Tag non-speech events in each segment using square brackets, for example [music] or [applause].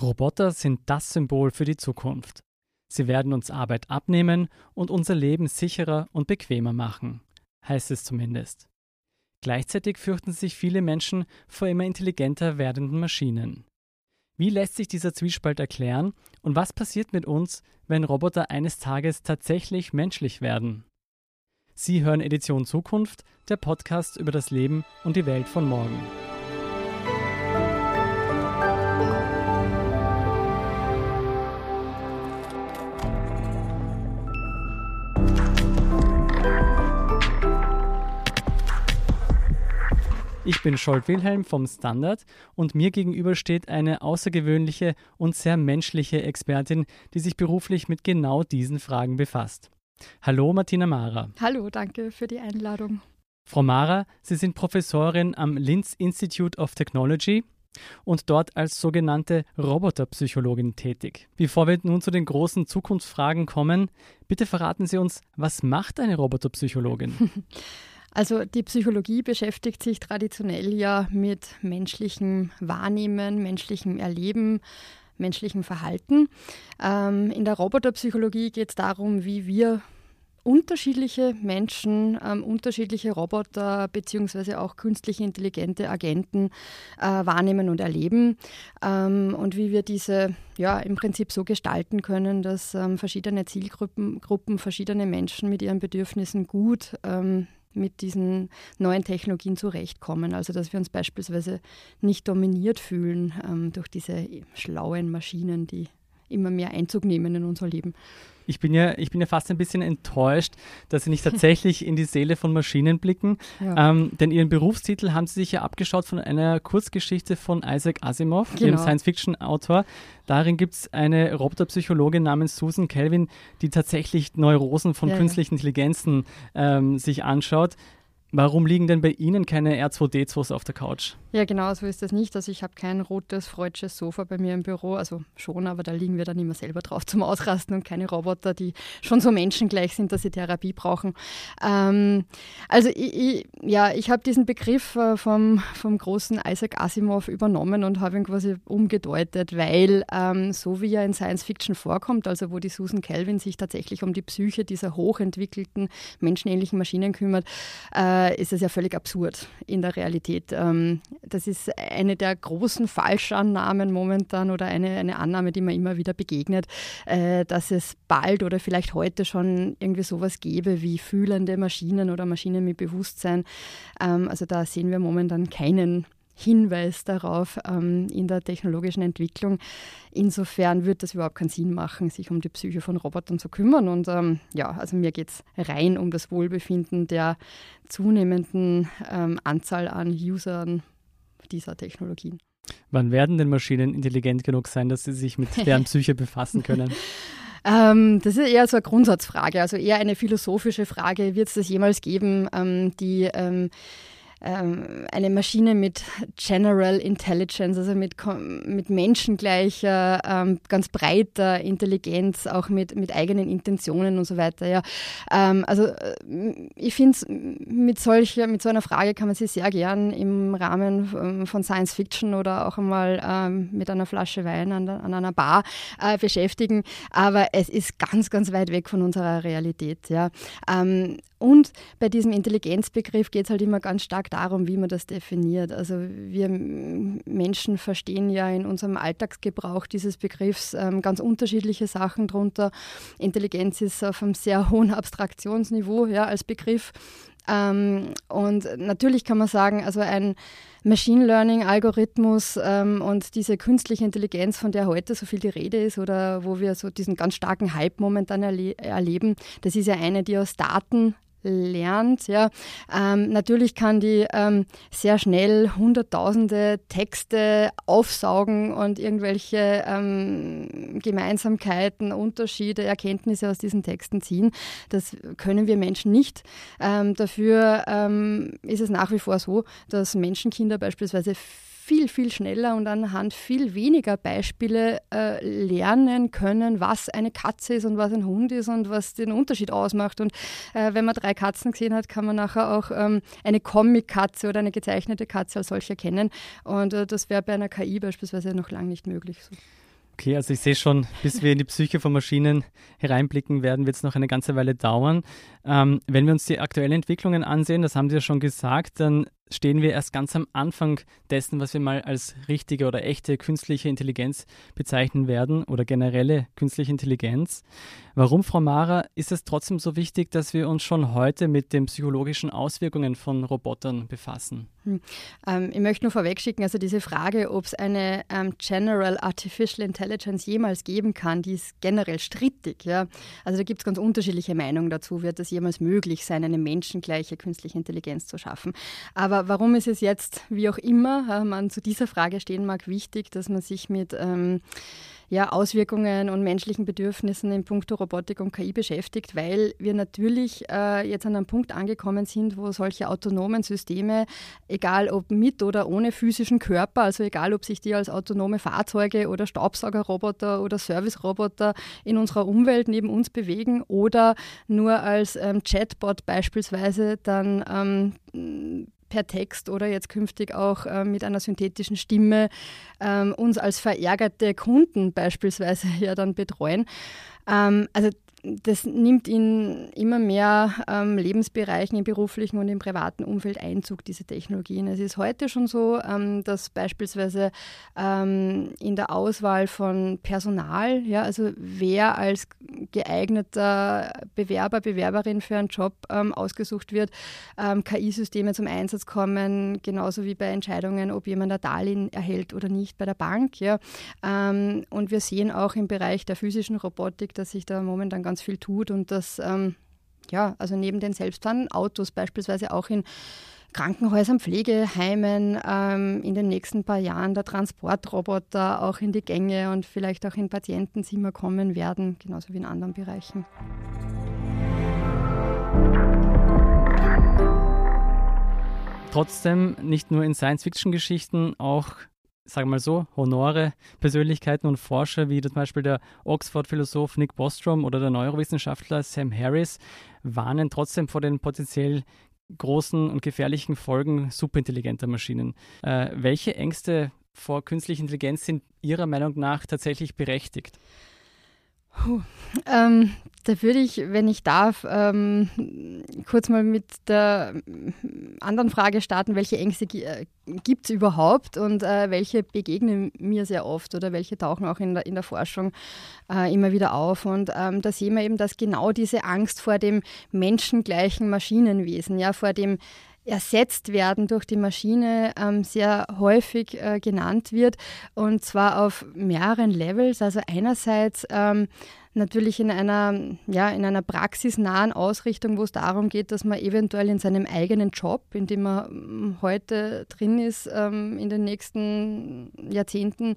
Roboter sind das Symbol für die Zukunft. Sie werden uns Arbeit abnehmen und unser Leben sicherer und bequemer machen, heißt es zumindest. Gleichzeitig fürchten sich viele Menschen vor immer intelligenter werdenden Maschinen. Wie lässt sich dieser Zwiespalt erklären und was passiert mit uns, wenn Roboter eines Tages tatsächlich menschlich werden? Sie hören Edition Zukunft, der Podcast über das Leben und die Welt von morgen. Ich bin Scholt Wilhelm vom Standard und mir gegenüber steht eine außergewöhnliche und sehr menschliche Expertin, die sich beruflich mit genau diesen Fragen befasst. Hallo Martina Mara. Hallo, danke für die Einladung. Frau Mara, Sie sind Professorin am Linz Institute of Technology und dort als sogenannte Roboterpsychologin tätig. Bevor wir nun zu den großen Zukunftsfragen kommen, bitte verraten Sie uns, was macht eine Roboterpsychologin? [laughs] Also die Psychologie beschäftigt sich traditionell ja mit menschlichem Wahrnehmen, menschlichem Erleben, menschlichem Verhalten. Ähm, in der Roboterpsychologie geht es darum, wie wir unterschiedliche Menschen, ähm, unterschiedliche Roboter beziehungsweise auch künstliche intelligente Agenten äh, wahrnehmen und erleben ähm, und wie wir diese ja im Prinzip so gestalten können, dass ähm, verschiedene Zielgruppen, Gruppen, verschiedene Menschen mit ihren Bedürfnissen gut ähm, mit diesen neuen Technologien zurechtkommen. Also dass wir uns beispielsweise nicht dominiert fühlen ähm, durch diese schlauen Maschinen, die immer mehr Einzug nehmen in unser Leben. Ich bin ja, ich bin ja fast ein bisschen enttäuscht, dass Sie nicht tatsächlich in die Seele von Maschinen blicken. Ja. Ähm, denn Ihren Berufstitel haben Sie sich ja abgeschaut von einer Kurzgeschichte von Isaac Asimov, genau. dem Science-Fiction-Autor. Darin gibt es eine Roboterpsychologin namens Susan Kelvin, die tatsächlich Neurosen von ja, künstlichen ja. Intelligenzen ähm, sich anschaut. Warum liegen denn bei Ihnen keine R2D2s auf der Couch? Ja, genau so ist das nicht. Also ich habe kein rotes, freudsches Sofa bei mir im Büro. Also schon, aber da liegen wir dann immer selber drauf zum Ausrasten und keine Roboter, die schon so menschengleich sind, dass sie Therapie brauchen. Ähm, also ich, ich, ja, ich habe diesen Begriff äh, vom, vom großen Isaac Asimov übernommen und habe ihn quasi umgedeutet, weil ähm, so wie er in Science Fiction vorkommt, also wo die Susan Kelvin sich tatsächlich um die Psyche dieser hochentwickelten menschenähnlichen Maschinen kümmert, äh, ist es ja völlig absurd in der Realität. Ähm, das ist eine der großen Falschannahmen momentan oder eine, eine Annahme, die mir immer wieder begegnet, äh, dass es bald oder vielleicht heute schon irgendwie sowas gäbe wie fühlende Maschinen oder Maschinen mit Bewusstsein. Ähm, also da sehen wir momentan keinen Hinweis darauf ähm, in der technologischen Entwicklung. Insofern wird das überhaupt keinen Sinn machen, sich um die Psyche von Robotern zu kümmern. Und ähm, ja, also mir geht es rein um das Wohlbefinden der zunehmenden ähm, Anzahl an Usern dieser Technologien. Wann werden denn Maschinen intelligent genug sein, dass sie sich mit deren [laughs] Psyche befassen können? Ähm, das ist eher so eine Grundsatzfrage, also eher eine philosophische Frage. Wird es das jemals geben, ähm, die ähm, ähm, eine Maschine mit General Intelligence, also mit, mit menschengleicher, ähm, ganz breiter Intelligenz, auch mit, mit eigenen Intentionen und so weiter. Ja. Ähm, also äh, ich finde, mit, solcher, mit so einer Frage kann man sich sehr gern im Rahmen ähm, von Science Fiction oder auch einmal ähm, mit einer Flasche Wein an, an einer Bar äh, beschäftigen, aber es ist ganz, ganz weit weg von unserer Realität. Ja. Ähm, und bei diesem Intelligenzbegriff geht es halt immer ganz stark darum, wie man das definiert. Also wir Menschen verstehen ja in unserem Alltagsgebrauch dieses Begriffs ähm, ganz unterschiedliche Sachen drunter. Intelligenz ist auf einem sehr [laughs] hohen Abstraktionsniveau ja, als Begriff. Ähm, und natürlich kann man sagen, also ein Machine Learning-Algorithmus ähm, und diese künstliche Intelligenz, von der heute so viel die Rede ist oder wo wir so diesen ganz starken Hype momentan erle erleben, das ist ja eine, die aus Daten lernt. Ja. Ähm, natürlich kann die ähm, sehr schnell hunderttausende Texte aufsaugen und irgendwelche ähm, Gemeinsamkeiten, Unterschiede, Erkenntnisse aus diesen Texten ziehen. Das können wir Menschen nicht. Ähm, dafür ähm, ist es nach wie vor so, dass Menschenkinder beispielsweise viel, viel schneller und anhand viel weniger Beispiele äh, lernen können, was eine Katze ist und was ein Hund ist und was den Unterschied ausmacht. Und äh, wenn man drei Katzen gesehen hat, kann man nachher auch ähm, eine Comic-Katze oder eine gezeichnete Katze als solche erkennen. Und äh, das wäre bei einer KI beispielsweise noch lange nicht möglich. So. Okay, also ich sehe schon, bis wir in die Psyche von Maschinen hereinblicken werden, wird es noch eine ganze Weile dauern. Ähm, wenn wir uns die aktuellen Entwicklungen ansehen, das haben Sie ja schon gesagt, dann stehen wir erst ganz am Anfang dessen, was wir mal als richtige oder echte künstliche Intelligenz bezeichnen werden oder generelle künstliche Intelligenz. Warum, Frau Mara, ist es trotzdem so wichtig, dass wir uns schon heute mit den psychologischen Auswirkungen von Robotern befassen? Hm. Ähm, ich möchte nur vorwegschicken, also diese Frage, ob es eine ähm, General Artificial Intelligence jemals geben kann, die ist generell strittig. Ja? Also da gibt es ganz unterschiedliche Meinungen dazu. Wird es jemals möglich sein, eine menschengleiche künstliche Intelligenz zu schaffen? Aber warum ist es jetzt, wie auch immer, man zu dieser Frage stehen mag, wichtig, dass man sich mit ähm, ja, Auswirkungen und menschlichen Bedürfnissen in puncto Robotik und KI beschäftigt, weil wir natürlich äh, jetzt an einem Punkt angekommen sind, wo solche autonomen Systeme, egal ob mit oder ohne physischen Körper, also egal ob sich die als autonome Fahrzeuge oder Staubsaugerroboter oder Serviceroboter in unserer Umwelt neben uns bewegen oder nur als ähm, Chatbot beispielsweise dann ähm, per Text oder jetzt künftig auch äh, mit einer synthetischen Stimme ähm, uns als verärgerte Kunden beispielsweise [laughs] ja dann betreuen. Ähm, also das nimmt in immer mehr ähm, Lebensbereichen im beruflichen und im privaten Umfeld Einzug, diese Technologien. Es ist heute schon so, ähm, dass beispielsweise ähm, in der Auswahl von Personal, ja, also wer als geeigneter Bewerber, Bewerberin für einen Job ähm, ausgesucht wird, ähm, KI-Systeme zum Einsatz kommen, genauso wie bei Entscheidungen, ob jemand ein Darlehen erhält oder nicht bei der Bank. Ja. Ähm, und wir sehen auch im Bereich der physischen Robotik, dass sich da momentan ganz ganz viel tut und das, ähm, ja, also neben den selbstfahrenden Autos beispielsweise auch in Krankenhäusern, Pflegeheimen ähm, in den nächsten paar Jahren der Transportroboter auch in die Gänge und vielleicht auch in Patientenzimmer kommen werden, genauso wie in anderen Bereichen. Trotzdem nicht nur in Science-Fiction-Geschichten, auch sagen wir mal so, Honore, Persönlichkeiten und Forscher wie zum Beispiel der Oxford-Philosoph Nick Bostrom oder der Neurowissenschaftler Sam Harris warnen trotzdem vor den potenziell großen und gefährlichen Folgen superintelligenter Maschinen. Äh, welche Ängste vor künstlicher Intelligenz sind Ihrer Meinung nach tatsächlich berechtigt? Ähm, da würde ich, wenn ich darf, ähm, kurz mal mit der anderen Frage starten, welche Ängste äh, gibt es überhaupt und äh, welche begegnen mir sehr oft oder welche tauchen auch in der, in der Forschung äh, immer wieder auf. Und ähm, da sehen wir eben, dass genau diese Angst vor dem menschengleichen Maschinenwesen, ja, vor dem ersetzt werden durch die Maschine ähm, sehr häufig äh, genannt wird und zwar auf mehreren Levels. Also einerseits ähm, natürlich in einer, ja, in einer praxisnahen Ausrichtung, wo es darum geht, dass man eventuell in seinem eigenen Job, in dem man ähm, heute drin ist, ähm, in den nächsten Jahrzehnten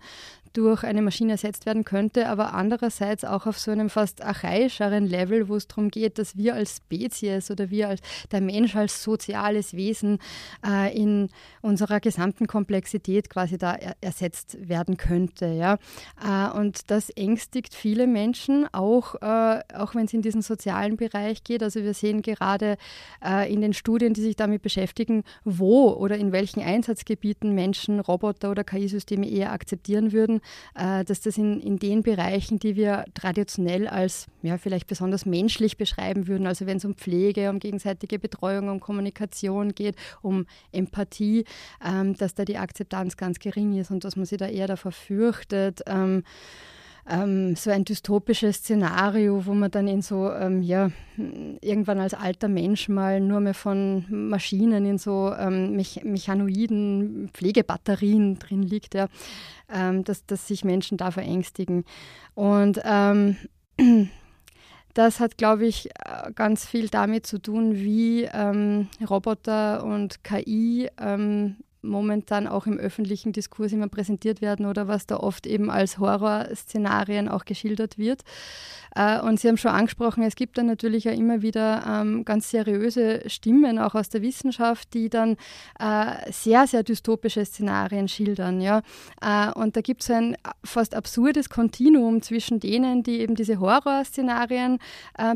durch eine Maschine ersetzt werden könnte, aber andererseits auch auf so einem fast archaischeren Level, wo es darum geht, dass wir als Spezies oder wir als der Mensch als soziales Wesen äh, in unserer gesamten Komplexität quasi da er ersetzt werden könnte. Ja? Äh, und das ängstigt viele Menschen, auch, äh, auch wenn es in diesen sozialen Bereich geht. Also wir sehen gerade äh, in den Studien, die sich damit beschäftigen, wo oder in welchen Einsatzgebieten Menschen Roboter oder KI-Systeme eher akzeptieren würden, äh, dass das in, in den Bereichen, die wir traditionell als ja, vielleicht besonders menschlich beschreiben würden, also wenn es um Pflege, um gegenseitige Betreuung, um Kommunikation geht, um Empathie, ähm, dass da die Akzeptanz ganz gering ist und dass man sich da eher davor fürchtet, ähm, ähm, so ein dystopisches Szenario, wo man dann in so, ähm, ja, irgendwann als alter Mensch mal nur mehr von Maschinen in so ähm, Mech mechanoiden Pflegebatterien drin liegt, ja, ähm, dass, dass sich Menschen da verängstigen. Und ähm, [clears throat] das hat, glaube ich, ganz viel damit zu tun, wie ähm, Roboter und KI momentan auch im öffentlichen Diskurs immer präsentiert werden oder was da oft eben als Horrorszenarien auch geschildert wird. Äh, und Sie haben schon angesprochen, es gibt dann natürlich ja immer wieder ähm, ganz seriöse Stimmen auch aus der Wissenschaft, die dann äh, sehr, sehr dystopische Szenarien schildern. Äh, und da gibt es ein fast absurdes Kontinuum zwischen denen, die eben diese Horrorszenarien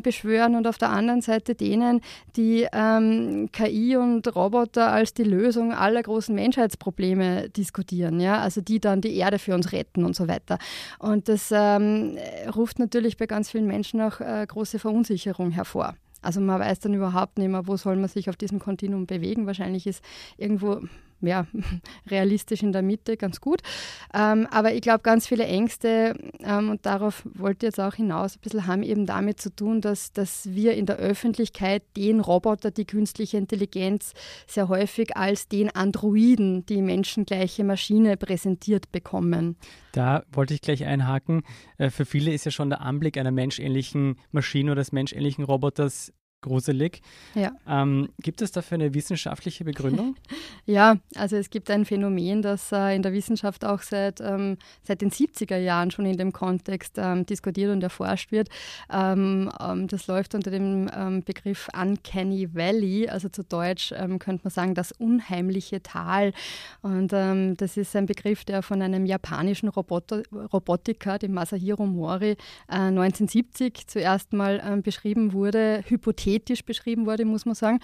beschwören und auf der anderen Seite denen, die ähm, KI und Roboter als die Lösung aller großen Menschheitsprobleme diskutieren. Ja? Also die dann die Erde für uns retten und so weiter. Und das ähm, ruft natürlich bei ganz vielen Menschen auch äh, große Verunsicherung hervor. Also man weiß dann überhaupt nicht mehr, wo soll man sich auf diesem Kontinuum bewegen. Wahrscheinlich ist irgendwo ja, [laughs] realistisch in der Mitte ganz gut. Ähm, aber ich glaube, ganz viele Ängste, ähm, und darauf wollte ich jetzt auch hinaus ein bisschen, haben eben damit zu tun, dass, dass wir in der Öffentlichkeit den Roboter, die künstliche Intelligenz, sehr häufig als den Androiden, die menschengleiche Maschine präsentiert bekommen. Da wollte ich gleich einhaken. Äh, für viele ist ja schon der Anblick einer menschähnlichen Maschine oder des menschähnlichen Roboters gruselig. Ja. Ähm, gibt es dafür eine wissenschaftliche Begründung? [laughs] ja, also es gibt ein Phänomen, das äh, in der Wissenschaft auch seit, ähm, seit den 70er Jahren schon in dem Kontext ähm, diskutiert und erforscht wird. Ähm, ähm, das läuft unter dem ähm, Begriff Uncanny Valley, also zu Deutsch könnte man sagen das unheimliche Tal. Und das ist ein Begriff, der von einem japanischen Roboter, Robotiker, dem Masahiro Mori, äh, 1970 zuerst mal beschrieben wurde, hypothetisch hypothetisch beschrieben wurde, muss man sagen.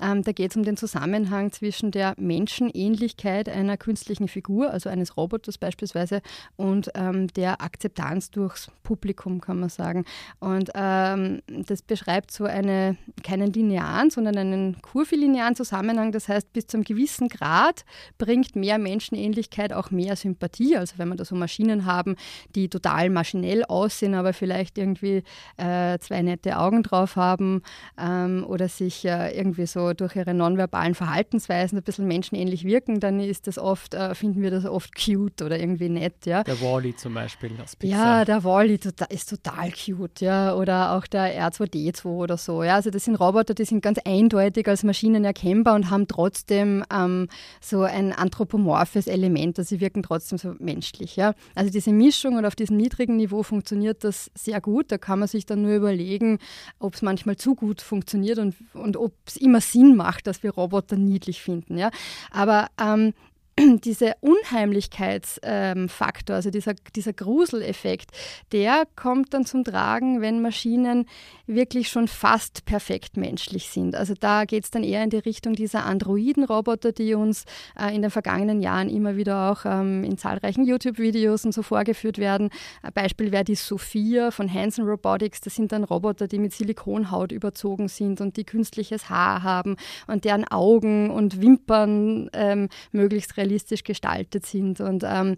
Ähm, da geht es um den Zusammenhang zwischen der Menschenähnlichkeit einer künstlichen Figur, also eines Roboters beispielsweise, und ähm, der Akzeptanz durchs Publikum, kann man sagen. Und ähm, das beschreibt so eine, keinen linearen, sondern einen kurvilinearen Zusammenhang. Das heißt, bis zu einem gewissen Grad bringt mehr Menschenähnlichkeit auch mehr Sympathie. Also wenn wir da so Maschinen haben, die total maschinell aussehen, aber vielleicht irgendwie äh, zwei nette Augen drauf haben ähm, oder sich äh, irgendwie so durch ihre nonverbalen Verhaltensweisen ein bisschen menschenähnlich wirken, dann ist das oft, äh, finden wir das oft cute oder irgendwie nett. Ja. Der Wally zum Beispiel aus Pixar. Ja, der Wally tota-, ist total cute, ja. Oder auch der R2D2 oder so. Ja. Also das sind Roboter, die sind ganz eindeutig als Maschinen erkennbar und haben trotzdem ähm, so ein anthropomorphes Element, also sie wirken trotzdem so menschlich. Ja. Also diese Mischung und auf diesem niedrigen Niveau funktioniert das sehr gut. Da kann man sich dann nur überlegen, ob es manchmal zu gut funktioniert und, und ob es immer Sinn macht, dass wir Roboter niedlich finden. Ja? Aber ähm, [clears throat] dieser Unheimlichkeitsfaktor, ähm, also dieser, dieser Gruseleffekt, der kommt dann zum Tragen, wenn Maschinen wirklich schon fast perfekt menschlich sind. Also da geht es dann eher in die Richtung dieser Androiden-Roboter, die uns äh, in den vergangenen Jahren immer wieder auch ähm, in zahlreichen YouTube-Videos und so vorgeführt werden. Ein Beispiel wäre die Sophia von Hanson Robotics. Das sind dann Roboter, die mit Silikonhaut überzogen sind und die künstliches Haar haben und deren Augen und Wimpern ähm, möglichst realistisch gestaltet sind und ähm,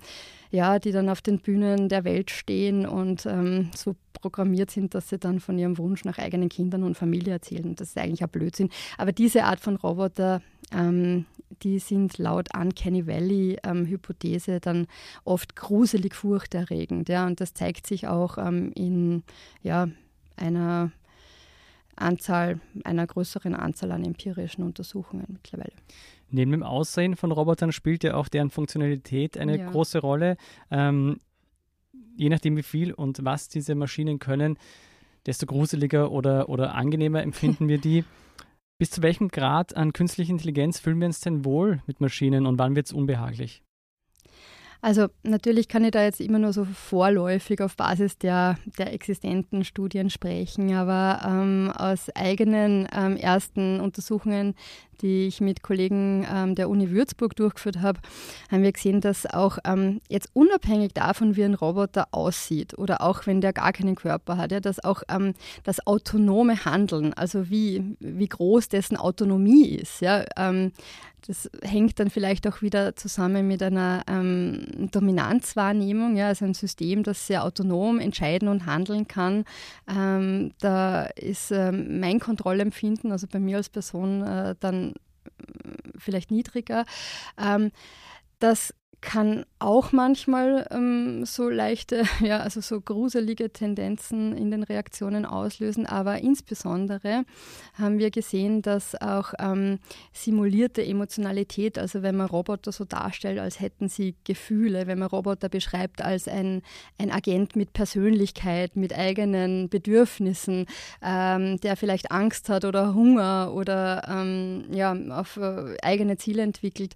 ja, die dann auf den Bühnen der Welt stehen und ähm, so programmiert sind, dass sie dann von ihrem Wunsch nach eigenen Kindern und Familie erzählen. Das ist eigentlich ein Blödsinn. Aber diese Art von Roboter, ähm, die sind laut Uncanny Valley-Hypothese ähm, dann oft gruselig furchterregend. Ja? Und das zeigt sich auch ähm, in ja, einer Anzahl, einer größeren Anzahl an empirischen Untersuchungen mittlerweile. Neben dem Aussehen von Robotern spielt ja auch deren Funktionalität eine ja. große Rolle. Ähm, je nachdem, wie viel und was diese Maschinen können, desto gruseliger oder, oder angenehmer empfinden wir die. [laughs] Bis zu welchem Grad an künstlicher Intelligenz fühlen wir uns denn wohl mit Maschinen und wann wird es unbehaglich? Also natürlich kann ich da jetzt immer nur so vorläufig auf Basis der, der existenten Studien sprechen, aber ähm, aus eigenen ähm, ersten Untersuchungen die ich mit Kollegen ähm, der Uni Würzburg durchgeführt habe, haben wir gesehen, dass auch ähm, jetzt unabhängig davon, wie ein Roboter aussieht oder auch wenn der gar keinen Körper hat, ja, dass auch ähm, das autonome Handeln, also wie, wie groß dessen Autonomie ist, ja, ähm, das hängt dann vielleicht auch wieder zusammen mit einer ähm, Dominanzwahrnehmung, ja, also ein System, das sehr autonom entscheiden und handeln kann. Ähm, da ist ähm, mein Kontrollempfinden, also bei mir als Person, äh, dann vielleicht niedriger. Ähm, das kann auch manchmal ähm, so leichte, [laughs] ja, also so gruselige Tendenzen in den Reaktionen auslösen, aber insbesondere haben wir gesehen, dass auch ähm, simulierte Emotionalität, also wenn man Roboter so darstellt, als hätten sie Gefühle, wenn man Roboter beschreibt als ein, ein Agent mit Persönlichkeit, mit eigenen Bedürfnissen, ähm, der vielleicht Angst hat oder Hunger oder ähm, ja, auf äh, eigene Ziele entwickelt,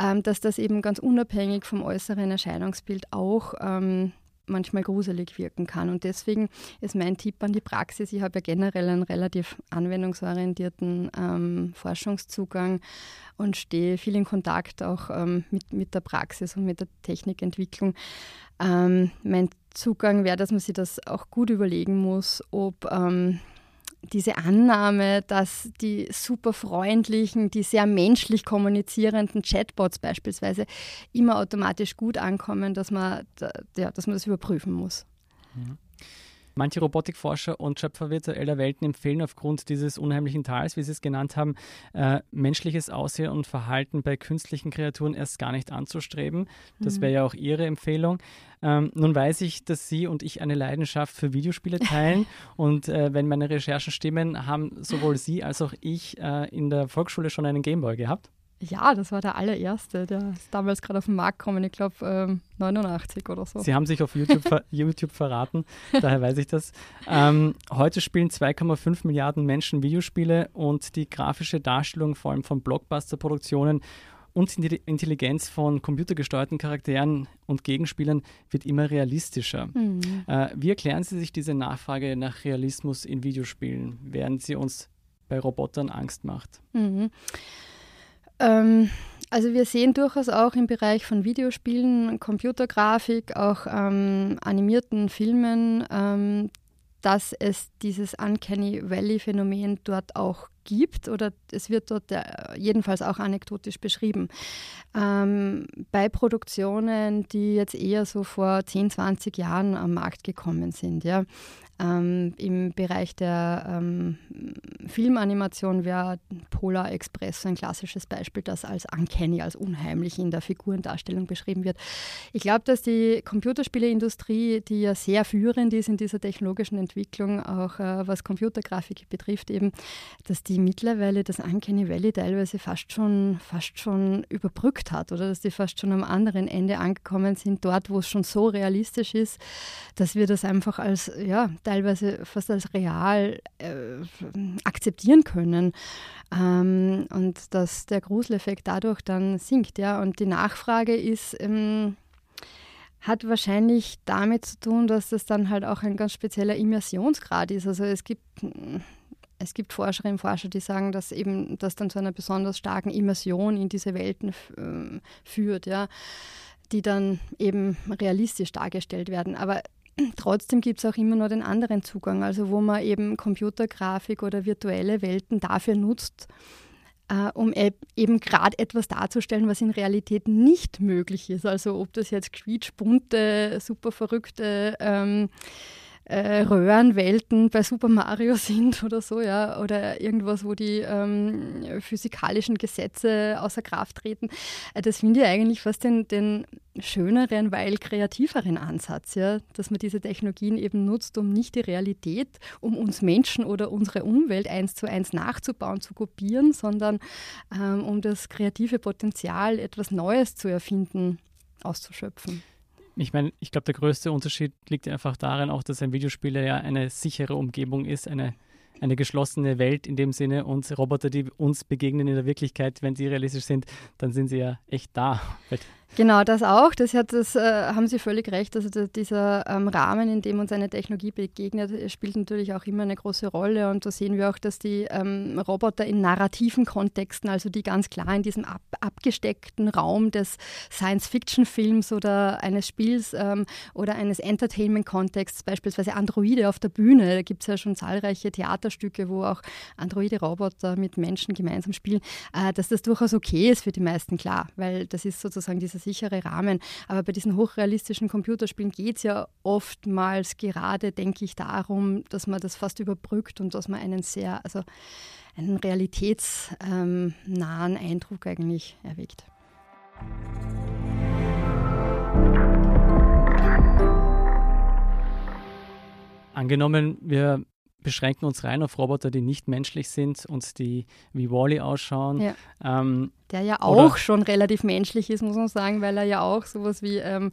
ähm, dass das eben ganz unabhängig vom äußeren Erscheinungsbild auch ähm, manchmal gruselig wirken kann. Und deswegen ist mein Tipp an die Praxis, ich habe ja generell einen relativ anwendungsorientierten ähm, Forschungszugang und stehe viel in Kontakt auch ähm, mit, mit der Praxis und mit der Technikentwicklung. Ähm, mein Zugang wäre, dass man sich das auch gut überlegen muss, ob ähm, diese Annahme, dass die super freundlichen, die sehr menschlich kommunizierenden Chatbots beispielsweise immer automatisch gut ankommen, dass man, ja, dass man das überprüfen muss. Mhm. Manche Robotikforscher und Schöpfer virtueller Welten empfehlen aufgrund dieses unheimlichen Tals, wie Sie es genannt haben, äh, menschliches Aussehen und Verhalten bei künstlichen Kreaturen erst gar nicht anzustreben. Das mhm. wäre ja auch Ihre Empfehlung. Ähm, nun weiß ich, dass Sie und ich eine Leidenschaft für Videospiele teilen [laughs] und äh, wenn meine Recherchen stimmen, haben sowohl Sie als auch ich äh, in der Volksschule schon einen Gameboy gehabt. Ja, das war der allererste. Der ist damals gerade auf den Markt gekommen, ich glaube ähm, 89 oder so. Sie haben sich auf YouTube, ver [laughs] YouTube verraten, daher weiß ich das. Ähm, heute spielen 2,5 Milliarden Menschen Videospiele und die grafische Darstellung vor allem von Blockbuster-Produktionen und die Intelligenz von computergesteuerten Charakteren und Gegenspielern wird immer realistischer. Mhm. Äh, wie erklären Sie sich diese Nachfrage nach Realismus in Videospielen, während sie uns bei Robotern Angst macht? Mhm. Ähm, also wir sehen durchaus auch im Bereich von Videospielen, Computergrafik, auch ähm, animierten Filmen, ähm, dass es dieses Uncanny Valley-Phänomen dort auch gibt oder es wird dort äh, jedenfalls auch anekdotisch beschrieben. Ähm, bei Produktionen, die jetzt eher so vor 10, 20 Jahren am Markt gekommen sind. Ja. Ähm, Im Bereich der ähm, Filmanimation wäre Polar Express ein klassisches Beispiel, das als uncanny, als unheimlich in der Figurendarstellung beschrieben wird. Ich glaube, dass die Computerspieleindustrie, die ja sehr führend ist in dieser technologischen Entwicklung, auch äh, was Computergrafik betrifft, eben, dass die mittlerweile das Uncanny Valley teilweise fast schon, fast schon überbrückt hat oder dass die fast schon am anderen Ende angekommen sind, dort, wo es schon so realistisch ist, dass wir das einfach als, ja, teilweise fast als real äh, akzeptieren können. Ähm, und dass der Gruseleffekt dadurch dann sinkt. Ja? Und die Nachfrage ist, ähm, hat wahrscheinlich damit zu tun, dass das dann halt auch ein ganz spezieller Immersionsgrad ist. Also es gibt es gibt Forscherinnen und Forscher, die sagen, dass eben das dann zu einer besonders starken Immersion in diese Welten äh, führt, ja, die dann eben realistisch dargestellt werden. Aber [clears throat] Trotzdem gibt es auch immer nur den anderen Zugang, also wo man eben Computergrafik oder virtuelle Welten dafür nutzt, äh, um e eben gerade etwas darzustellen, was in Realität nicht möglich ist. Also ob das jetzt quietschbunte, super verrückte ähm, äh, Röhrenwelten bei Super Mario [laughs] sind oder so, ja, oder irgendwas, wo die ähm, physikalischen Gesetze außer Kraft treten. Äh, das finde ich eigentlich fast den, den schöneren, weil kreativeren Ansatz, ja, dass man diese Technologien eben nutzt, um nicht die Realität, um uns Menschen oder unsere Umwelt eins zu eins nachzubauen, zu kopieren, sondern ähm, um das kreative Potenzial, etwas Neues zu erfinden, auszuschöpfen ich meine, ich glaube, der größte Unterschied liegt einfach darin auch, dass ein Videospiel ja eine sichere Umgebung ist, eine, eine geschlossene Welt in dem Sinne und Roboter, die uns begegnen in der Wirklichkeit, wenn sie realistisch sind, dann sind sie ja echt da. [laughs] Genau, das auch. Das, hat, das äh, haben Sie völlig recht. Also der, dieser ähm, Rahmen, in dem uns eine Technologie begegnet, spielt natürlich auch immer eine große Rolle. Und da sehen wir auch, dass die ähm, Roboter in narrativen Kontexten, also die ganz klar in diesem ab, abgesteckten Raum des Science-Fiction-Films oder eines Spiels ähm, oder eines Entertainment-Kontexts, beispielsweise Androide auf der Bühne, da gibt es ja schon zahlreiche Theaterstücke, wo auch Androide-Roboter mit Menschen gemeinsam spielen, äh, dass das durchaus okay ist für die meisten, klar, weil das ist sozusagen dieser sichere Rahmen. Aber bei diesen hochrealistischen Computerspielen geht es ja oftmals gerade, denke ich, darum, dass man das fast überbrückt und dass man einen sehr, also einen realitätsnahen ähm, Eindruck eigentlich erweckt. Angenommen, wir beschränken uns rein auf Roboter, die nicht menschlich sind und die wie Wally ausschauen. Ja. Ähm, Der ja auch schon relativ menschlich ist, muss man sagen, weil er ja auch sowas wie ähm,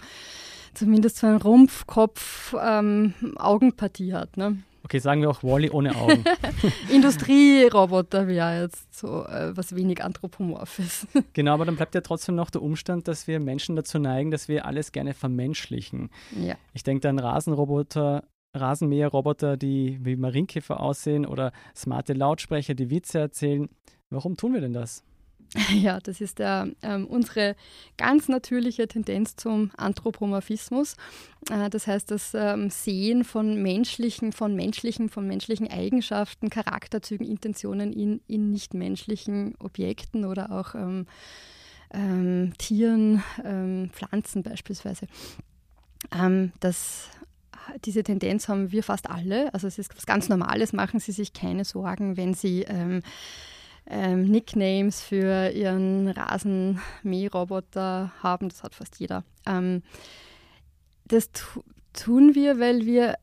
zumindest so ein Rumpf, Kopf, ähm, Augenpartie hat. Ne? Okay, sagen wir auch Wally ohne Augen. [laughs] Industrieroboter wäre jetzt so äh, was wenig anthropomorphes. [laughs] genau, aber dann bleibt ja trotzdem noch der Umstand, dass wir Menschen dazu neigen, dass wir alles gerne vermenschlichen. Ja. Ich denke an Rasenroboter, Rasenmäherroboter, die wie Marienkäfer aussehen oder smarte Lautsprecher, die Witze erzählen. Warum tun wir denn das? [laughs] Ja, das ist der, ähm, unsere ganz natürliche Tendenz zum Anthropomorphismus. Äh, das heißt, das ähm, Sehen von menschlichen, von menschlichen, von menschlichen Eigenschaften, Charakterzügen, Intentionen in, in nichtmenschlichen Objekten oder auch ähm, ähm Tieren, ähm, Pflanzen beispielsweise. Ähm, das diese Tendenz haben wir fast alle. Also es ist was ganz Normales, machen Sie sich keine Sorgen, wenn Sie ähm, ähm, Nicknames für ihren Rasenmäherroboter haben. Das hat fast jeder. Ähm, das tu tun wir, weil wir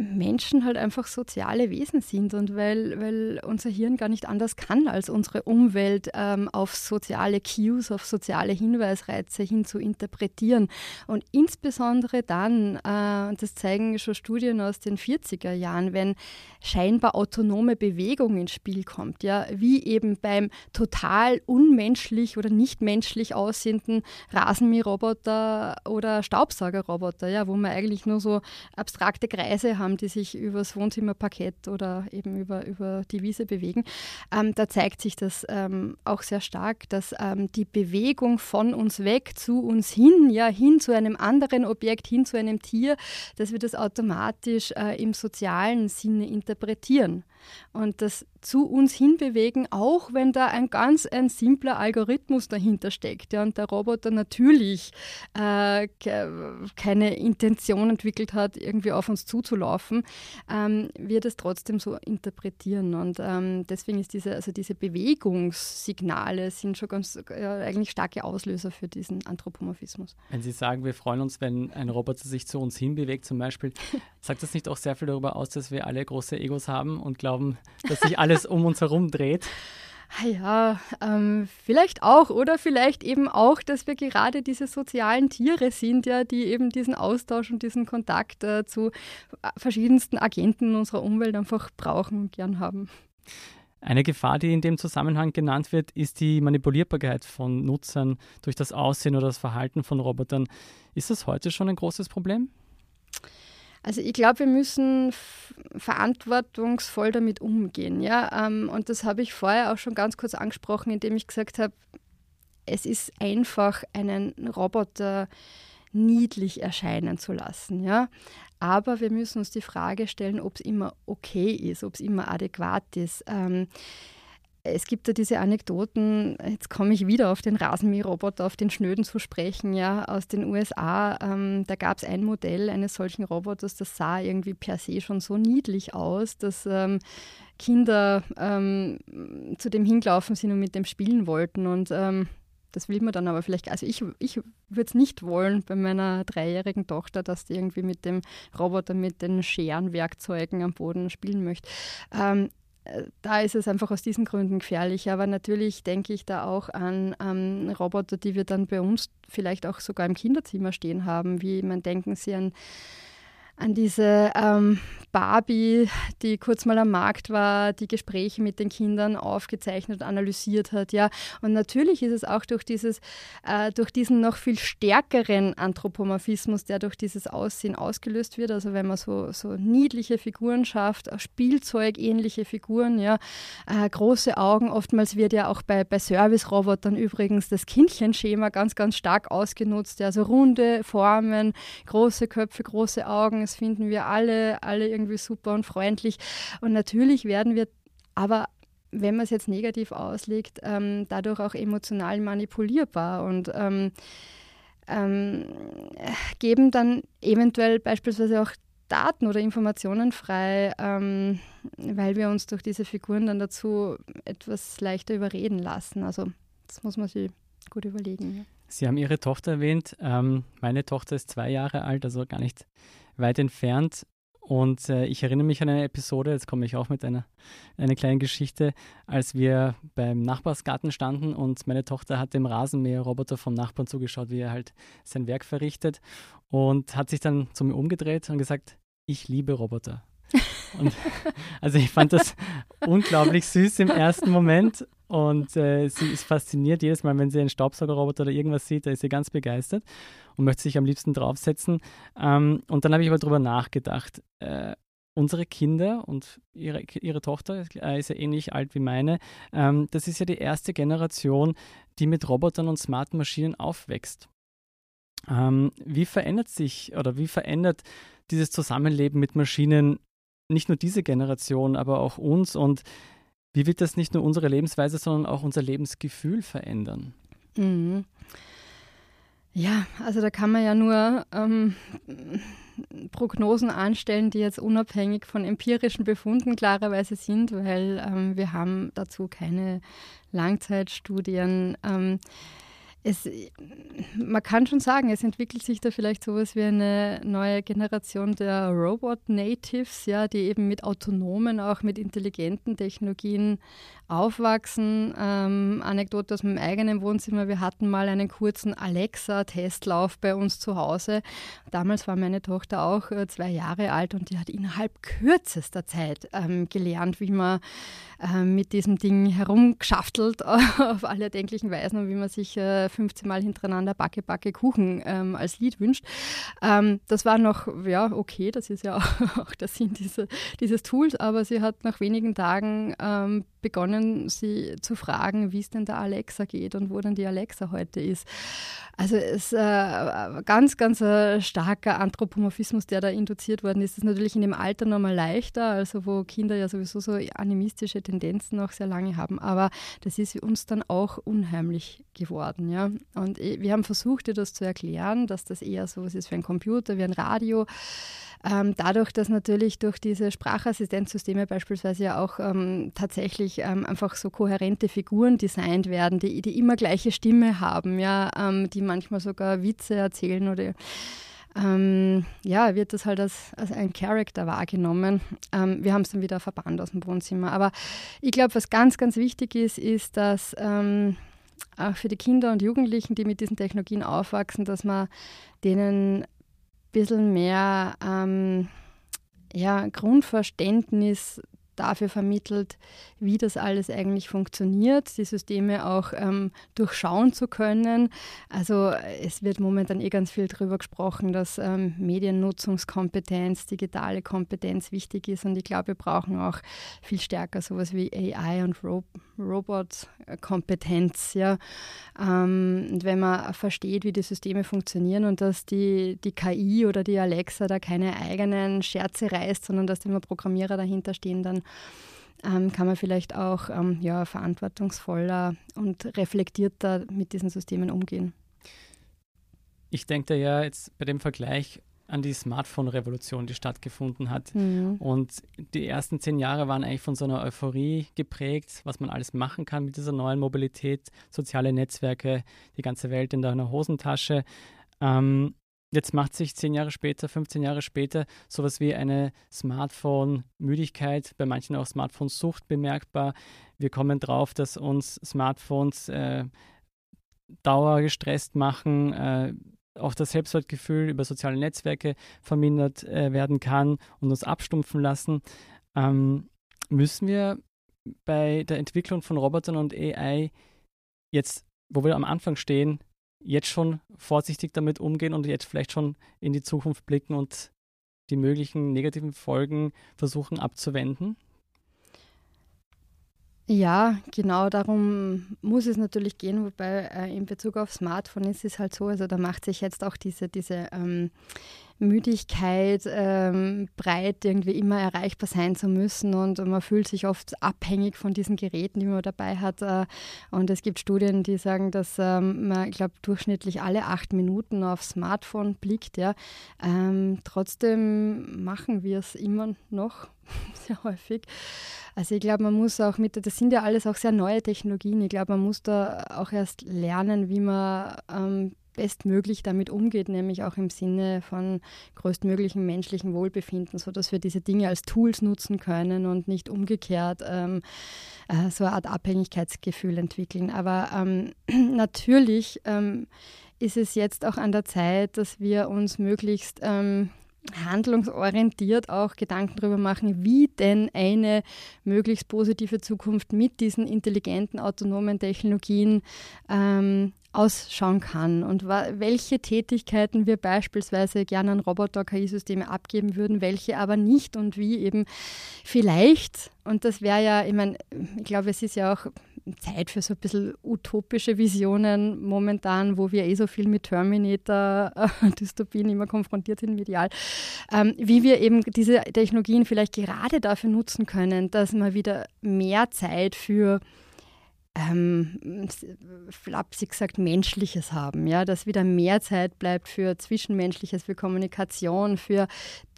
Menschen halt einfach soziale Wesen sind und weil, weil unser Hirn gar nicht anders kann, als unsere Umwelt ähm, auf soziale Cues, auf soziale Hinweisreize hin zu interpretieren. Und insbesondere dann, äh, das zeigen schon Studien aus den 40er Jahren, wenn scheinbar autonome Bewegung ins Spiel kommt, ja, wie eben beim total unmenschlich oder nicht menschlich aussehenden Rasenmäherroboter oder Staubsaugerroboter, ja, wo wir eigentlich nur so abstrakte Kreise haben, die sich übers Wohnzimmerparkett oder eben über, über die Wiese bewegen. Ähm, da zeigt sich das ähm, auch sehr stark, dass ähm, die Bewegung von uns weg zu uns hin, ja, hin zu einem anderen Objekt, hin zu einem Tier, dass wir das automatisch äh, im sozialen Sinne interpretieren und das zu uns hinbewegen, auch wenn da ein ganz ein simpler Algorithmus dahinter steckt ja, und der Roboter natürlich äh, keine Intention entwickelt hat, irgendwie auf uns zuzulaufen, ähm, wir das trotzdem so interpretieren und ähm, deswegen ist diese, also diese Bewegungssignale sind schon ganz äh, eigentlich starke Auslöser für diesen Anthropomorphismus. Wenn Sie sagen, wir freuen uns, wenn ein Roboter sich zu uns hinbewegt zum Beispiel, [laughs] sagt das nicht auch sehr viel darüber aus, dass wir alle große Egos haben und glauben, glauben, dass sich alles um uns herum dreht. Ah ja, ähm, vielleicht auch oder vielleicht eben auch, dass wir gerade diese sozialen Tiere sind, ja, die eben diesen Austausch und diesen Kontakt äh, zu verschiedensten Agenten unserer Umwelt einfach brauchen und gern haben. Eine Gefahr, die in dem Zusammenhang genannt wird, ist die Manipulierbarkeit von Nutzern durch das Aussehen oder das Verhalten von Robotern. Ist das heute schon ein großes Problem? Also ich glaube, wir müssen verantwortungsvoll damit umgehen. Ja? Ähm, und das habe ich vorher auch schon ganz kurz angesprochen, indem ich gesagt habe, es ist einfach, einen Roboter niedlich erscheinen zu lassen. Ja? Aber wir müssen uns die Frage stellen, ob es immer okay ist, ob es immer adäquat ist. Ähm, es gibt ja diese Anekdoten, jetzt komme ich wieder auf den Rasenmäherroboter, auf den Schnöden zu sprechen, ja, aus den USA. Ähm, da gab es ein Modell eines solchen Roboters, das sah irgendwie per se schon so niedlich aus, dass ähm, Kinder ähm, zu dem hingelaufen sind und mit dem spielen wollten. Und ähm, das will man dann aber vielleicht, also ich, ich würde es nicht wollen bei meiner dreijährigen Tochter, dass die irgendwie mit dem Roboter, mit den Scherenwerkzeugen am Boden spielen möchte. Ähm, da ist es einfach aus diesen Gründen gefährlich. Aber natürlich denke ich da auch an ähm, Roboter, die wir dann bei uns vielleicht auch sogar im Kinderzimmer stehen haben. Wie man denken Sie an an diese ähm, Barbie, die kurz mal am Markt war, die Gespräche mit den Kindern aufgezeichnet, analysiert hat, ja. Und natürlich ist es auch durch dieses, äh, durch diesen noch viel stärkeren Anthropomorphismus, der durch dieses Aussehen ausgelöst wird. Also wenn man so, so niedliche Figuren schafft, Spielzeugähnliche Figuren, ja, äh, große Augen. Oftmals wird ja auch bei, bei Service-Robotern übrigens das Kindchenschema ganz, ganz stark ausgenutzt. Ja. Also runde Formen, große Köpfe, große Augen das finden wir alle, alle irgendwie super und freundlich. Und natürlich werden wir aber wenn man es jetzt negativ auslegt, ähm, dadurch auch emotional manipulierbar und ähm, ähm, geben dann eventuell beispielsweise auch Daten oder Informationen frei, ähm, weil wir uns durch diese Figuren dann dazu etwas leichter überreden lassen. Also das muss man sich gut überlegen. Ja. Sie haben Ihre Tochter erwähnt. Ähm, meine Tochter ist zwei Jahre alt, also gar nicht weit entfernt. Und äh, ich erinnere mich an eine Episode, jetzt komme ich auch mit einer, einer kleinen Geschichte, als wir beim Nachbarsgarten standen und meine Tochter hat dem Rasenmäherroboter vom Nachbarn zugeschaut, wie er halt sein Werk verrichtet und hat sich dann zu mir umgedreht und gesagt, ich liebe Roboter. [laughs] Und, [laughs] also ich fand das unglaublich süß im ersten Moment und äh, sie ist fasziniert jedes Mal, wenn sie einen Staubsaugerroboter oder irgendwas sieht, da ist sie ganz begeistert und möchte sich am liebsten draufsetzen. Ähm, und dann habe ich aber darüber nachgedacht. Äh, unsere Kinder und ihre, ihre Tochter äh, ist ja ähnlich alt wie meine, ähm, das ist ja die erste Generation, die mit Robotern und smarten Maschinen aufwächst. Ähm, wie verändert sich oder wie verändert dieses Zusammenleben mit Maschinen nicht nur diese Generation, aber auch uns und wie wird das nicht nur unsere Lebensweise, sondern auch unser Lebensgefühl verändern? Mhm. Ja, also da kann man ja nur ähm, Prognosen anstellen, die jetzt unabhängig von empirischen Befunden klarerweise sind, weil ähm, wir haben dazu keine Langzeitstudien. Ähm, es, man kann schon sagen, es entwickelt sich da vielleicht sowas wie eine neue Generation der Robot Natives, ja, die eben mit autonomen, auch mit intelligenten Technologien aufwachsen. Ähm, Anekdote aus meinem eigenen Wohnzimmer: Wir hatten mal einen kurzen Alexa-Testlauf bei uns zu Hause. Damals war meine Tochter auch äh, zwei Jahre alt und die hat innerhalb kürzester Zeit ähm, gelernt, wie man äh, mit diesem Ding herumgeschaftelt [laughs] auf alle erdenklichen Weisen und wie man sich äh, 15 Mal hintereinander Backe, Backe, Kuchen ähm, als Lied wünscht. Ähm, das war noch, ja, okay, das ist ja auch, [laughs] auch der Sinn diese, dieses Tools, aber sie hat nach wenigen Tagen ähm, begonnen, sie zu fragen, wie es denn der Alexa geht und wo denn die Alexa heute ist. Also es ist äh, ganz, ganz äh, starker Anthropomorphismus, der da induziert worden ist. Das ist natürlich in dem Alter nochmal leichter, also wo Kinder ja sowieso so animistische Tendenzen noch sehr lange haben. Aber das ist uns dann auch unheimlich geworden. Ja? Und wir haben versucht, dir das zu erklären, dass das eher so was ist wie ein Computer, wie ein Radio. Ähm, dadurch, dass natürlich durch diese Sprachassistenzsysteme beispielsweise ja auch ähm, tatsächlich ähm, einfach so kohärente Figuren designt werden, die, die immer gleiche Stimme haben, ja, ähm, die manchmal sogar Witze erzählen oder ähm, ja, wird das halt als, als ein Charakter wahrgenommen. Ähm, wir haben es dann wieder verbannt aus dem Wohnzimmer. Aber ich glaube, was ganz, ganz wichtig ist, ist, dass auch für die Kinder und Jugendlichen, die mit diesen Technologien aufwachsen, dass man denen bisschen mehr ähm, ja, Grundverständnis dafür vermittelt, wie das alles eigentlich funktioniert, die Systeme auch ähm, durchschauen zu können. Also es wird momentan eh ganz viel darüber gesprochen, dass ähm, Mediennutzungskompetenz, digitale Kompetenz wichtig ist und ich glaube, wir brauchen auch viel stärker sowas wie AI und Ro Robot-Kompetenz. Ja? Ähm, und wenn man versteht, wie die Systeme funktionieren und dass die, die KI oder die Alexa da keine eigenen Scherze reißt, sondern dass immer Programmierer dahinter stehen, dann kann man vielleicht auch ähm, ja, verantwortungsvoller und reflektierter mit diesen Systemen umgehen. Ich denke da ja jetzt bei dem Vergleich an die Smartphone-Revolution, die stattgefunden hat. Mhm. Und die ersten zehn Jahre waren eigentlich von so einer Euphorie geprägt, was man alles machen kann mit dieser neuen Mobilität, soziale Netzwerke, die ganze Welt in deiner Hosentasche. Ähm, Jetzt macht sich zehn Jahre später, 15 Jahre später sowas wie eine Smartphone-Müdigkeit, bei manchen auch Smartphone-Sucht bemerkbar. Wir kommen drauf, dass uns Smartphones äh, dauergestresst machen, äh, auch das Selbstwertgefühl über soziale Netzwerke vermindert äh, werden kann und uns abstumpfen lassen. Ähm, müssen wir bei der Entwicklung von Robotern und AI jetzt, wo wir am Anfang stehen, jetzt schon vorsichtig damit umgehen und jetzt vielleicht schon in die Zukunft blicken und die möglichen negativen Folgen versuchen abzuwenden? Ja, genau darum muss es natürlich gehen, wobei äh, in Bezug auf Smartphone ist es halt so, also da macht sich jetzt auch diese, diese ähm, Müdigkeit ähm, breit, irgendwie immer erreichbar sein zu müssen und man fühlt sich oft abhängig von diesen Geräten, die man dabei hat. Äh, und es gibt Studien, die sagen, dass ähm, man, ich glaube, durchschnittlich alle acht Minuten aufs Smartphone blickt. Ja. Ähm, trotzdem machen wir es immer noch [laughs] sehr häufig. Also ich glaube, man muss auch mit, das sind ja alles auch sehr neue Technologien. Ich glaube, man muss da auch erst lernen, wie man ähm, bestmöglich damit umgeht, nämlich auch im Sinne von größtmöglichen menschlichen Wohlbefinden, sodass wir diese Dinge als Tools nutzen können und nicht umgekehrt ähm, äh, so eine Art Abhängigkeitsgefühl entwickeln. Aber ähm, [clears throat] natürlich ähm, ist es jetzt auch an der Zeit, dass wir uns möglichst ähm, handlungsorientiert auch Gedanken darüber machen, wie denn eine möglichst positive Zukunft mit diesen intelligenten, autonomen Technologien ähm, ausschauen kann. Und welche Tätigkeiten wir beispielsweise gerne an Roboter-KI-Systeme abgeben würden, welche aber nicht und wie eben vielleicht, und das wäre ja, ich meine, ich glaube, es ist ja auch Zeit für so ein bisschen utopische Visionen momentan, wo wir eh so viel mit Terminator-Dystopien [laughs] immer konfrontiert sind, medial, ähm, wie wir eben diese Technologien vielleicht gerade dafür nutzen können, dass man wieder mehr Zeit für ähm, flapsig gesagt Menschliches haben, ja, dass wieder mehr Zeit bleibt für Zwischenmenschliches, für Kommunikation, für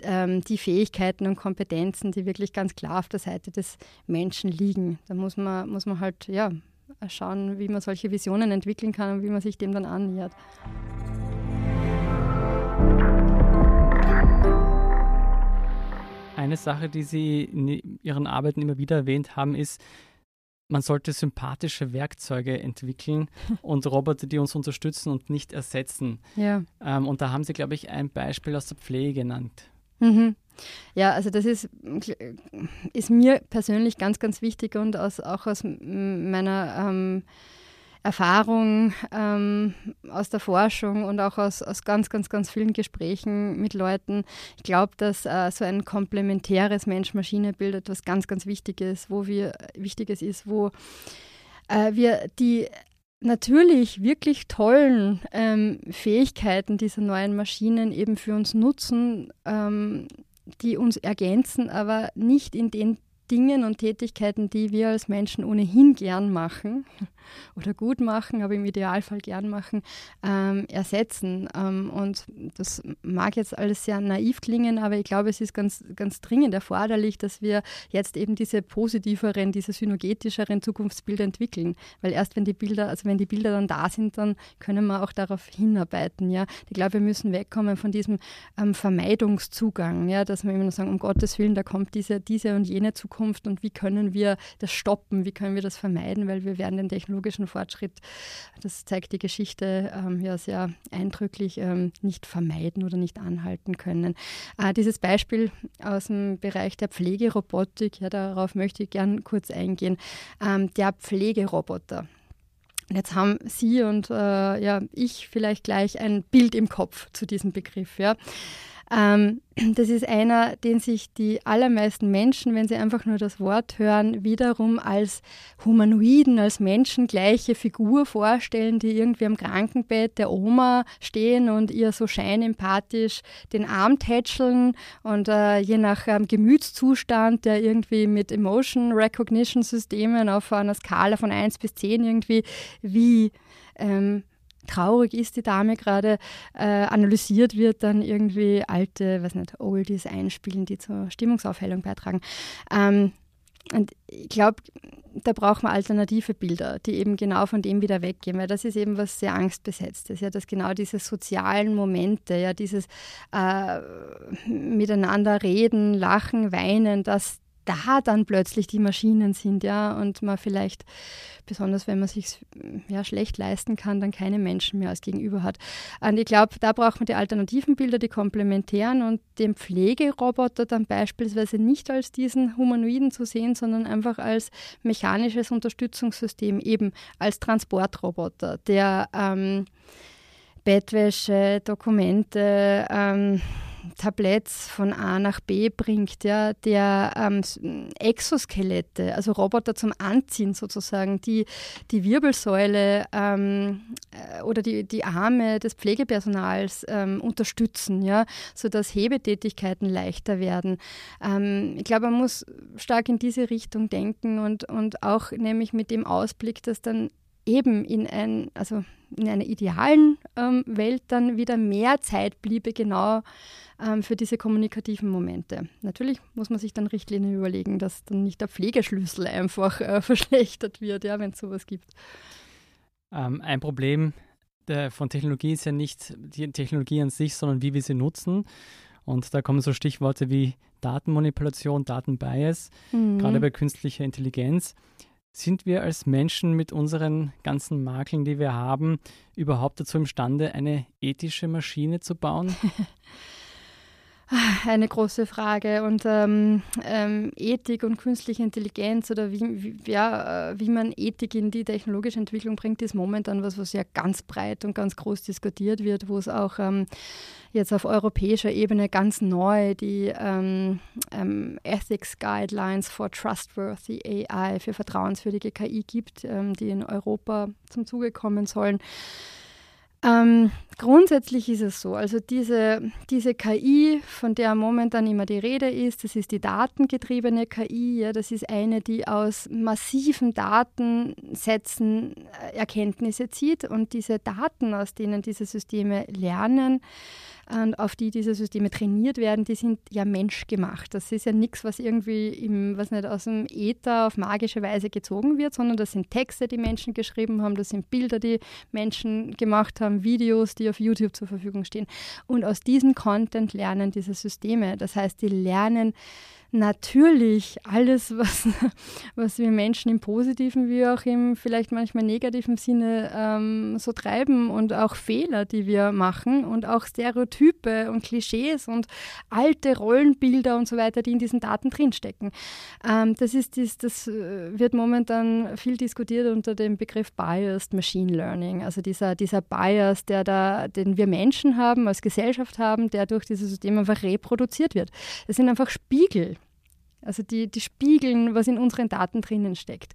ähm, die Fähigkeiten und Kompetenzen, die wirklich ganz klar auf der Seite des Menschen liegen. Da muss man, muss man halt ja, schauen, wie man solche Visionen entwickeln kann und wie man sich dem dann annähert. Eine Sache, die Sie in Ihren Arbeiten immer wieder erwähnt haben, ist, man sollte sympathische Werkzeuge entwickeln [laughs] und Roboter, die uns unterstützen und nicht ersetzen. Ja. Ähm, und da haben Sie, glaube ich, ein Beispiel aus der Pflege genannt. Mhm. Ja, also das ist, ist mir persönlich ganz, ganz wichtig und aus, auch aus meiner ähm, Erfahrung ähm, aus der Forschung und auch aus, aus ganz, ganz, ganz vielen Gesprächen mit Leuten. Ich glaube, dass äh, so ein komplementäres Mensch-Maschine-Bild etwas ganz, ganz Wichtiges, wo wir Wichtiges ist, wo äh, wir die natürlich wirklich tollen ähm, Fähigkeiten dieser neuen Maschinen eben für uns nutzen, ähm, die uns ergänzen, aber nicht in den Dingen und Tätigkeiten, die wir als Menschen ohnehin gern machen [laughs] oder gut machen, aber im Idealfall gern machen, ähm, ersetzen. Ähm, und das mag jetzt alles sehr naiv klingen, aber ich glaube, es ist ganz, ganz dringend erforderlich, dass wir jetzt eben diese positiveren, diese synergetischeren Zukunftsbilder entwickeln. Weil erst wenn die Bilder, also wenn die Bilder dann da sind, dann können wir auch darauf hinarbeiten. Ja? Ich glaube, wir müssen wegkommen von diesem ähm, Vermeidungszugang, ja? dass wir immer nur sagen, um Gottes Willen, da kommt diese, diese und jene Zukunft Zukunft und wie können wir das stoppen, wie können wir das vermeiden, weil wir werden den technologischen Fortschritt, das zeigt die Geschichte ähm, ja sehr eindrücklich, ähm, nicht vermeiden oder nicht anhalten können. Äh, dieses Beispiel aus dem Bereich der Pflegerobotik, ja, darauf möchte ich gern kurz eingehen. Ähm, der Pflegeroboter. Jetzt haben Sie und äh, ja, ich vielleicht gleich ein Bild im Kopf zu diesem Begriff. Ja. Ähm, [clears throat] das ist einer, den sich die allermeisten Menschen, wenn sie einfach nur das Wort hören, wiederum als Humanoiden, als menschengleiche Figur vorstellen, die irgendwie am Krankenbett der Oma stehen und ihr so scheinempathisch den Arm tätscheln und äh, je nach ähm, Gemütszustand, der irgendwie mit Emotion Recognition Systemen auf einer Skala von 1 bis 10 irgendwie wie ähm, traurig ist die Dame gerade, äh, analysiert wird, dann irgendwie alte, weiß nicht, Oldies einspielen, die zur Stimmungsaufhellung beitragen. Ähm, und ich glaube, da braucht man alternative Bilder, die eben genau von dem wieder weggehen, weil das ist eben was sehr angstbesetztes, ja, dass genau diese sozialen Momente, ja, dieses äh, miteinander reden, lachen, weinen, dass da dann plötzlich die Maschinen sind, ja, und man vielleicht, besonders wenn man sich ja, schlecht leisten kann, dann keine Menschen mehr als Gegenüber hat. Und ich glaube, da braucht man die alternativen Bilder, die komplementären und den Pflegeroboter dann beispielsweise nicht als diesen Humanoiden zu sehen, sondern einfach als mechanisches Unterstützungssystem, eben als Transportroboter, der ähm, Bettwäsche, Dokumente, ähm, Tabletts von A nach B bringt, ja, der ähm, Exoskelette, also Roboter zum Anziehen sozusagen, die die Wirbelsäule ähm, äh, oder die, die Arme des Pflegepersonals ähm, unterstützen, ja, sodass Hebetätigkeiten leichter werden. Ähm, ich glaube, man muss stark in diese Richtung denken und, und auch nämlich mit dem Ausblick, dass dann eben in ein, also in einer idealen ähm, Welt dann wieder mehr Zeit bliebe, genau ähm, für diese kommunikativen Momente. Natürlich muss man sich dann Richtlinien überlegen, dass dann nicht der Pflegeschlüssel einfach äh, [laughs] verschlechtert wird, ja, wenn es sowas gibt. Ähm, ein Problem von Technologie ist ja nicht die Technologie an sich, sondern wie wir sie nutzen. Und da kommen so Stichworte wie Datenmanipulation, Datenbias, mhm. gerade bei künstlicher Intelligenz. Sind wir als Menschen mit unseren ganzen Makeln, die wir haben, überhaupt dazu imstande, eine ethische Maschine zu bauen? [laughs] Eine große Frage. Und ähm, ähm, Ethik und künstliche Intelligenz oder wie, wie, ja, äh, wie man Ethik in die technologische Entwicklung bringt, ist momentan was, was ja ganz breit und ganz groß diskutiert wird, wo es auch ähm, jetzt auf europäischer Ebene ganz neu die ähm, ähm, Ethics Guidelines for Trustworthy AI für vertrauenswürdige KI gibt, ähm, die in Europa zum Zuge kommen sollen. Ähm, grundsätzlich ist es so, also diese, diese KI, von der momentan immer die Rede ist, das ist die datengetriebene KI, ja, das ist eine, die aus massiven Datensätzen äh, Erkenntnisse zieht und diese Daten, aus denen diese Systeme lernen, auf die diese Systeme trainiert werden, die sind ja menschgemacht. Das ist ja nichts, was irgendwie im, was nicht, aus dem Äther auf magische Weise gezogen wird, sondern das sind Texte, die Menschen geschrieben haben, das sind Bilder, die Menschen gemacht haben, Videos, die auf YouTube zur Verfügung stehen. Und aus diesem Content lernen diese Systeme. Das heißt, die lernen natürlich alles, was, [laughs] was wir Menschen im positiven wie auch im vielleicht manchmal negativen Sinne ähm, so treiben und auch Fehler, die wir machen und auch Stereotype und Klischees und alte Rollenbilder und so weiter, die in diesen Daten drinstecken. Ähm, das, ist, das, das äh, wird momentan viel diskutiert unter dem Begriff Biased Machine Learning, also dieser, dieser Bias, der da, den wir Menschen haben, als Gesellschaft haben, der durch dieses System einfach reproduziert wird. Das sind einfach Spiegel also die, die spiegeln, was in unseren Daten drinnen steckt.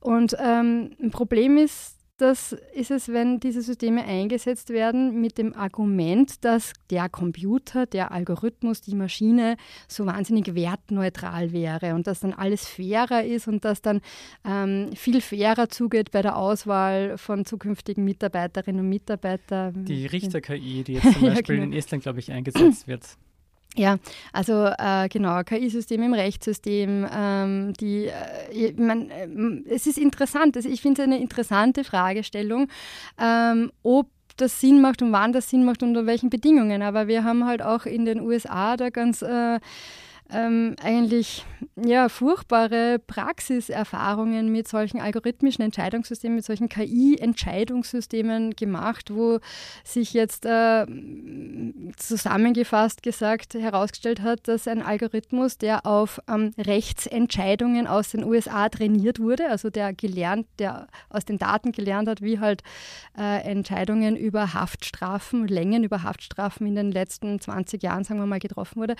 Und ähm, ein Problem ist, das ist es, wenn diese Systeme eingesetzt werden mit dem Argument, dass der Computer, der Algorithmus, die Maschine so wahnsinnig wertneutral wäre und dass dann alles fairer ist und dass dann ähm, viel fairer zugeht bei der Auswahl von zukünftigen Mitarbeiterinnen und Mitarbeitern. Die Richter-KI, die [laughs] jetzt zum Beispiel ja, genau. in Estland, glaube ich, eingesetzt wird. Ja, also äh, genau, KI-Systeme im Rechtssystem, ähm, die, äh, man, äh, es ist interessant, also ich finde es eine interessante Fragestellung, ähm, ob das Sinn macht und wann das Sinn macht und unter welchen Bedingungen. Aber wir haben halt auch in den USA da ganz äh, ähm, eigentlich ja, furchtbare Praxiserfahrungen mit solchen algorithmischen Entscheidungssystemen, mit solchen KI-Entscheidungssystemen gemacht, wo sich jetzt äh, zusammengefasst gesagt herausgestellt hat, dass ein Algorithmus, der auf ähm, Rechtsentscheidungen aus den USA trainiert wurde, also der gelernt, der aus den Daten gelernt hat, wie halt äh, Entscheidungen über Haftstrafen, Längen über Haftstrafen in den letzten 20 Jahren, sagen wir mal, getroffen wurde,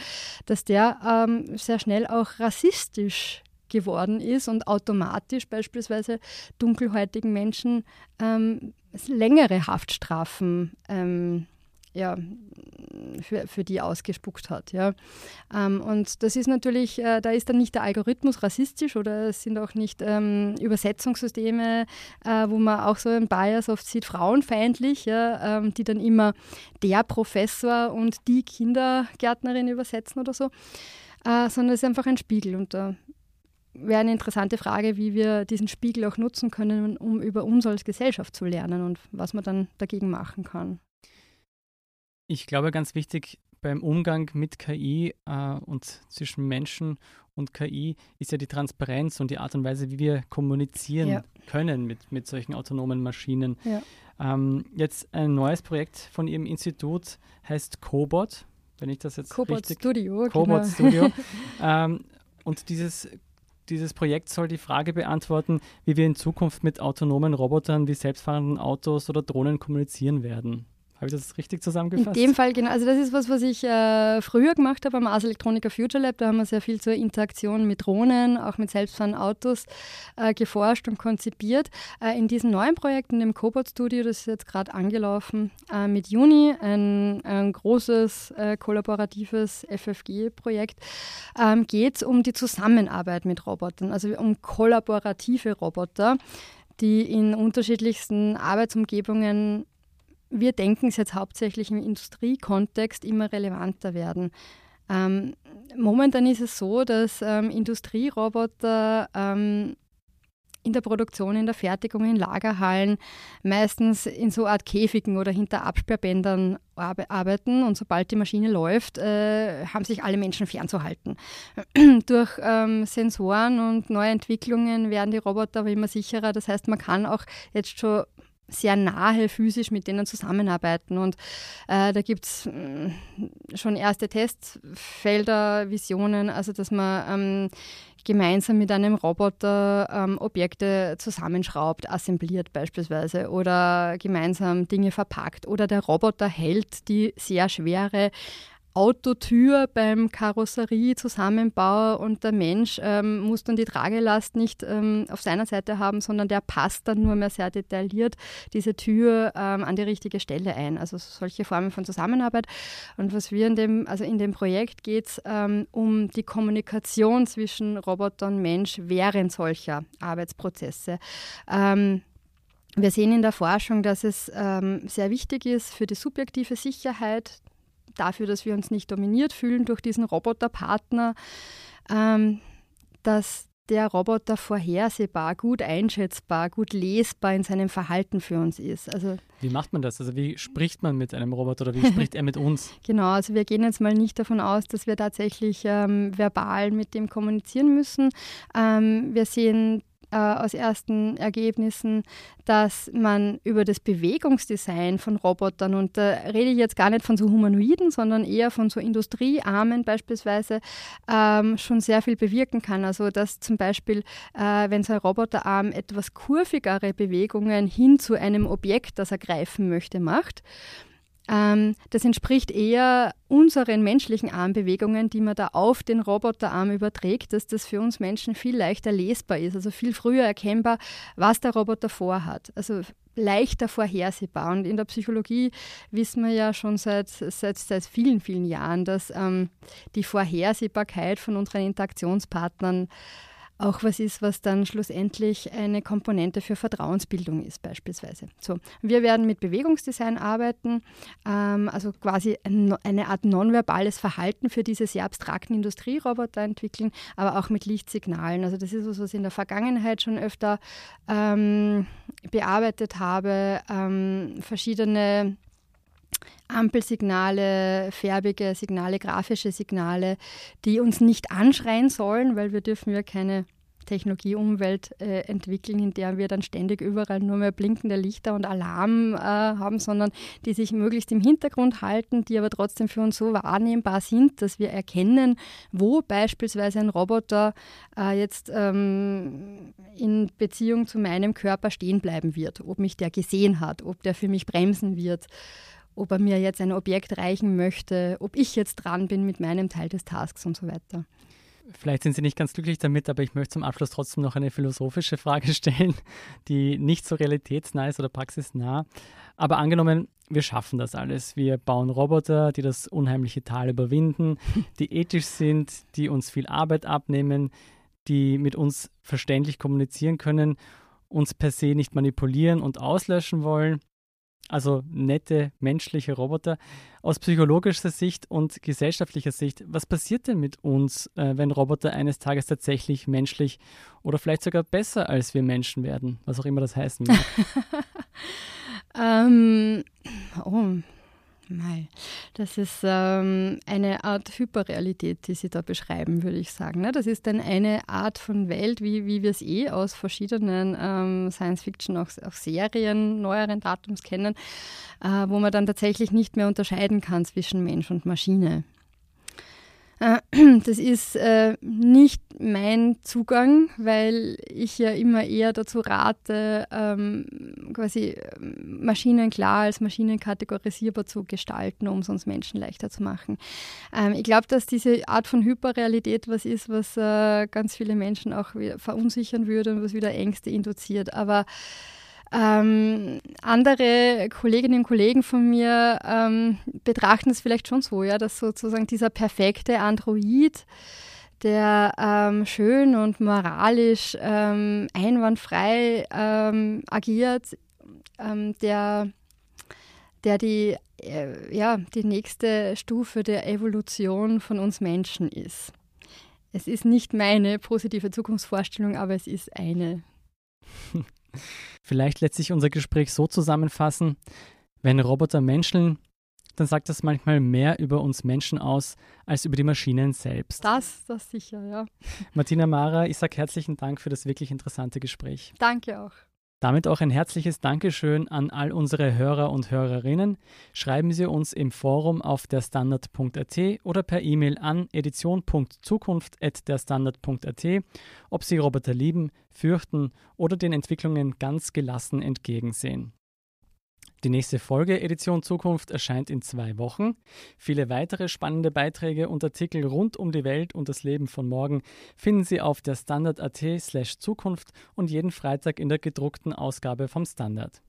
dass der äh, ähm, sehr schnell auch rassistisch geworden ist und automatisch beispielsweise dunkelhäutigen Menschen ähm, längere Haftstrafen ähm, ja, für, für die ausgespuckt hat. Ja. Ähm, und das ist natürlich, äh, da ist dann nicht der Algorithmus rassistisch oder es sind auch nicht ähm, Übersetzungssysteme, äh, wo man auch so ein Bias oft sieht, frauenfeindlich, ja, ähm, die dann immer der Professor und die Kindergärtnerin übersetzen oder so äh, sondern es ist einfach ein Spiegel. Und da wäre eine interessante Frage, wie wir diesen Spiegel auch nutzen können, um über uns als Gesellschaft zu lernen und was man dann dagegen machen kann. Ich glaube, ganz wichtig beim Umgang mit KI äh, und zwischen Menschen und KI ist ja die Transparenz und die Art und Weise, wie wir kommunizieren ja. können mit, mit solchen autonomen Maschinen. Ja. Ähm, jetzt ein neues Projekt von Ihrem Institut heißt Cobot wenn ich das jetzt Cobot richtig... Studio. Cobot genau. Studio. [laughs] ähm, und dieses, dieses Projekt soll die Frage beantworten, wie wir in Zukunft mit autonomen Robotern wie selbstfahrenden Autos oder Drohnen kommunizieren werden. Habe ich das richtig zusammengefasst? In dem Fall, genau. Also das ist was, was ich äh, früher gemacht habe am Ars Electronica Future Lab. Da haben wir sehr viel zur Interaktion mit Drohnen, auch mit selbstfahrenden Autos äh, geforscht und konzipiert. Äh, in diesem neuen Projekt, in dem Cobot Studio, das ist jetzt gerade angelaufen, äh, mit Juni, ein, ein großes äh, kollaboratives FFG-Projekt, ähm, geht es um die Zusammenarbeit mit Robotern, also um kollaborative Roboter die in unterschiedlichsten Arbeitsumgebungen wir denken es jetzt hauptsächlich im Industriekontext immer relevanter werden. Ähm, momentan ist es so, dass ähm, Industrieroboter ähm, in der Produktion, in der Fertigung, in Lagerhallen, meistens in so Art Käfigen oder hinter Absperrbändern arbeiten. Und sobald die Maschine läuft, äh, haben sich alle Menschen fernzuhalten. [clears throat] Durch ähm, Sensoren und neue Entwicklungen werden die Roboter aber immer sicherer. Das heißt, man kann auch jetzt schon sehr nahe physisch mit denen zusammenarbeiten. Und äh, da gibt es äh, schon erste Testfelder, Visionen, also dass man ähm, gemeinsam mit einem Roboter ähm, Objekte zusammenschraubt, assembliert beispielsweise oder gemeinsam Dinge verpackt oder der Roboter hält die sehr schwere Autotür beim Karosseriezusammenbau und der Mensch ähm, muss dann die Tragelast nicht ähm, auf seiner Seite haben, sondern der passt dann nur mehr sehr detailliert diese Tür ähm, an die richtige Stelle ein. Also solche Formen von Zusammenarbeit. Und was wir in dem, also in dem Projekt geht es ähm, um die Kommunikation zwischen Roboter und Mensch während solcher Arbeitsprozesse. Ähm, wir sehen in der Forschung, dass es ähm, sehr wichtig ist für die subjektive Sicherheit dafür, dass wir uns nicht dominiert fühlen durch diesen Roboterpartner, ähm, dass der Roboter vorhersehbar, gut einschätzbar, gut lesbar in seinem Verhalten für uns ist. Also wie macht man das? Also wie spricht man mit einem Roboter oder wie [laughs] spricht er mit uns? genau, also wir gehen jetzt mal nicht davon aus, dass wir tatsächlich ähm, verbal mit dem kommunizieren müssen. Ähm, wir sehen äh, aus ersten Ergebnissen, dass man über das Bewegungsdesign von Robotern, und da rede ich jetzt gar nicht von so Humanoiden, sondern eher von so Industriearmen beispielsweise, ähm, schon sehr viel bewirken kann. Also dass zum Beispiel, äh, wenn so ein Roboterarm etwas kurvigere Bewegungen hin zu einem Objekt, das er greifen möchte, macht, das entspricht eher unseren menschlichen Armbewegungen, die man da auf den Roboterarm überträgt, dass das für uns Menschen viel leichter lesbar ist, also viel früher erkennbar, was der Roboter vorhat. Also leichter vorhersehbar. Und in der Psychologie wissen wir ja schon seit, seit, seit vielen, vielen Jahren, dass ähm, die Vorhersehbarkeit von unseren Interaktionspartnern auch was ist, was dann schlussendlich eine Komponente für Vertrauensbildung ist beispielsweise. So, wir werden mit Bewegungsdesign arbeiten, ähm, also quasi ein, eine Art nonverbales Verhalten für diese sehr abstrakten Industrieroboter entwickeln, aber auch mit Lichtsignalen. Also das ist was, was ich in der Vergangenheit schon öfter ähm, bearbeitet habe, ähm, verschiedene Ampelsignale, färbige Signale, grafische Signale, die uns nicht anschreien sollen, weil wir dürfen ja keine Technologieumwelt äh, entwickeln, in der wir dann ständig überall nur mehr blinkende Lichter und Alarm äh, haben, sondern die sich möglichst im Hintergrund halten, die aber trotzdem für uns so wahrnehmbar sind, dass wir erkennen, wo beispielsweise ein Roboter äh, jetzt ähm, in Beziehung zu meinem Körper stehen bleiben wird, ob mich der gesehen hat, ob der für mich bremsen wird ob er mir jetzt ein Objekt reichen möchte, ob ich jetzt dran bin mit meinem Teil des Tasks und so weiter. Vielleicht sind Sie nicht ganz glücklich damit, aber ich möchte zum Abschluss trotzdem noch eine philosophische Frage [laughs] stellen, die nicht so realitätsnah ist oder praxisnah. Aber angenommen, wir schaffen das alles. Wir bauen Roboter, die das unheimliche Tal überwinden, [laughs] die ethisch sind, die uns viel Arbeit abnehmen, die mit uns verständlich kommunizieren können, uns per se nicht manipulieren und auslöschen wollen also nette menschliche Roboter. Aus psychologischer Sicht und gesellschaftlicher Sicht, was passiert denn mit uns, äh, wenn Roboter eines Tages tatsächlich menschlich oder vielleicht sogar besser als wir Menschen werden, was auch immer das heißen mag? [laughs] ähm, oh, Mei. Das ist ähm, eine Art Hyperrealität, die Sie da beschreiben, würde ich sagen. Ne? Das ist dann eine Art von Welt, wie, wie wir es eh aus verschiedenen ähm, Science-Fiction, auch, auch, Serien neueren Datums kennen, äh, wo man dann tatsächlich nicht mehr unterscheiden kann zwischen Mensch und Maschine. Äh, [clears throat] das ist äh, nicht mein Zugang, weil ich ja immer eher dazu rate, ähm, quasi ähm, Maschinen klar als Maschinen kategorisierbar zu gestalten, um es uns Menschen leichter zu machen. Ähm, ich glaube, dass diese Art von Hyperrealität was ist, was äh, ganz viele Menschen auch verunsichern würde und was wieder Ängste induziert. Aber ähm, andere Kolleginnen und Kollegen von mir ähm, betrachten es vielleicht schon so, ja, dass sozusagen dieser perfekte Android, der ähm, schön und moralisch ähm, einwandfrei ähm, agiert, ähm, der, der die, äh, ja, die nächste Stufe der Evolution von uns Menschen ist. Es ist nicht meine positive Zukunftsvorstellung, aber es ist eine. [laughs] Vielleicht lässt sich unser Gespräch so zusammenfassen, wenn Roboter menscheln, dann sagt das manchmal mehr über uns Menschen aus als über die Maschinen selbst. Das, das sicher, ja. Martina Mara, ich sage herzlichen Dank für das wirklich interessante Gespräch. Danke auch. Damit auch ein herzliches Dankeschön an all unsere Hörer und Hörerinnen. Schreiben Sie uns im Forum auf derstandard.at oder per E-Mail an edition.zukunft.derstandard.at, ob Sie Roboter lieben, fürchten oder den Entwicklungen ganz gelassen entgegensehen. Die nächste Folge Edition Zukunft erscheint in zwei Wochen. Viele weitere spannende Beiträge und Artikel rund um die Welt und das Leben von morgen finden Sie auf der Standard.at slash Zukunft und jeden Freitag in der gedruckten Ausgabe vom Standard.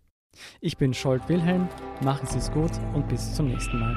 Ich bin Scholt Wilhelm, machen Sie es gut und bis zum nächsten Mal.